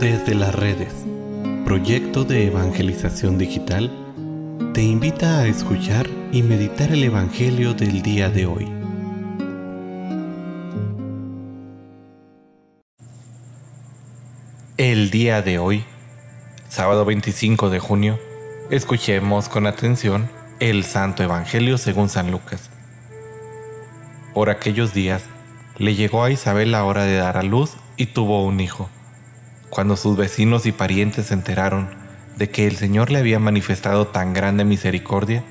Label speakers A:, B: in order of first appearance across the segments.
A: Desde las redes, proyecto de evangelización digital, te invita a escuchar y meditar el Evangelio del día de hoy. El día de hoy, sábado 25 de junio, escuchemos con atención el Santo Evangelio según San Lucas. Por aquellos días, le llegó a Isabel la hora de dar a luz y tuvo un hijo. Cuando sus vecinos y parientes se enteraron de que el Señor le había manifestado tan grande misericordia,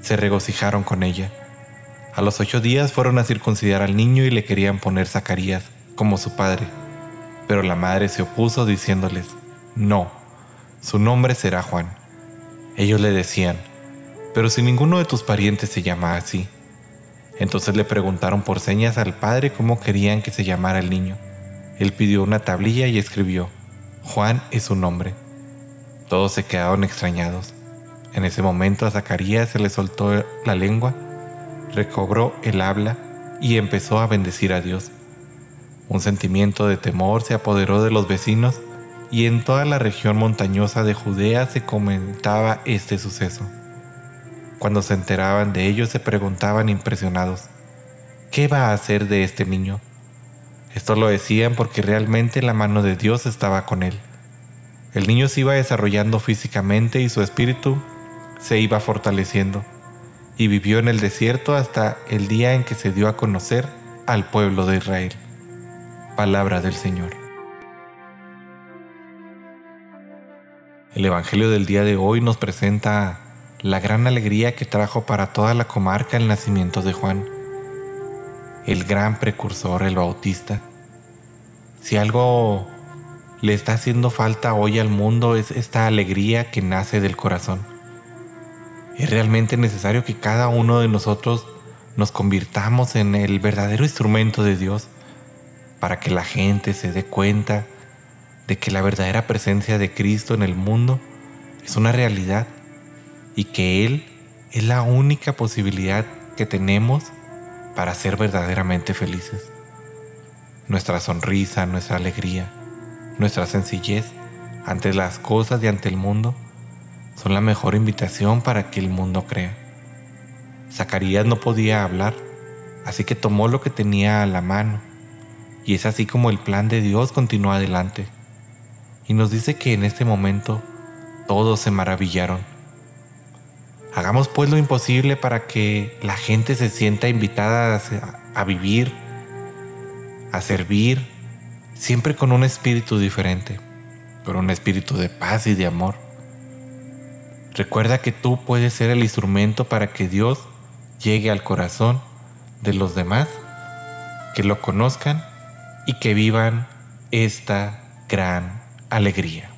A: se regocijaron con ella. A los ocho días fueron a circuncidar al niño y le querían poner Zacarías, como su padre. Pero la madre se opuso diciéndoles, no, su nombre será Juan. Ellos le decían, pero si ninguno de tus parientes se llama así. Entonces le preguntaron por señas al padre cómo querían que se llamara el niño. Él pidió una tablilla y escribió, Juan es su nombre. Todos se quedaron extrañados. En ese momento a Zacarías se le soltó la lengua, recobró el habla y empezó a bendecir a Dios. Un sentimiento de temor se apoderó de los vecinos y en toda la región montañosa de Judea se comentaba este suceso. Cuando se enteraban de ello se preguntaban impresionados, ¿qué va a hacer de este niño? Esto lo decían porque realmente la mano de Dios estaba con él. El niño se iba desarrollando físicamente y su espíritu se iba fortaleciendo, y vivió en el desierto hasta el día en que se dio a conocer al pueblo de Israel. Palabra del Señor. El Evangelio del día de hoy nos presenta la gran alegría que trajo para toda la comarca el nacimiento de Juan el gran precursor, el bautista. Si algo le está haciendo falta hoy al mundo es esta alegría que nace del corazón. Es realmente necesario que cada uno de nosotros nos convirtamos en el verdadero instrumento de Dios para que la gente se dé cuenta de que la verdadera presencia de Cristo en el mundo es una realidad y que Él es la única posibilidad que tenemos para ser verdaderamente felices. Nuestra sonrisa, nuestra alegría, nuestra sencillez ante las cosas y ante el mundo son la mejor invitación para que el mundo crea. Zacarías no podía hablar, así que tomó lo que tenía a la mano, y es así como el plan de Dios continúa adelante. Y nos dice que en este momento todos se maravillaron Hagamos pues lo imposible para que la gente se sienta invitada a, vivir, a servir, siempre con un espíritu diferente, con un espíritu de paz y de amor. Recuerda que tú puedes ser el instrumento para que Dios llegue al corazón de los demás, que lo conozcan y que vivan esta gran alegría.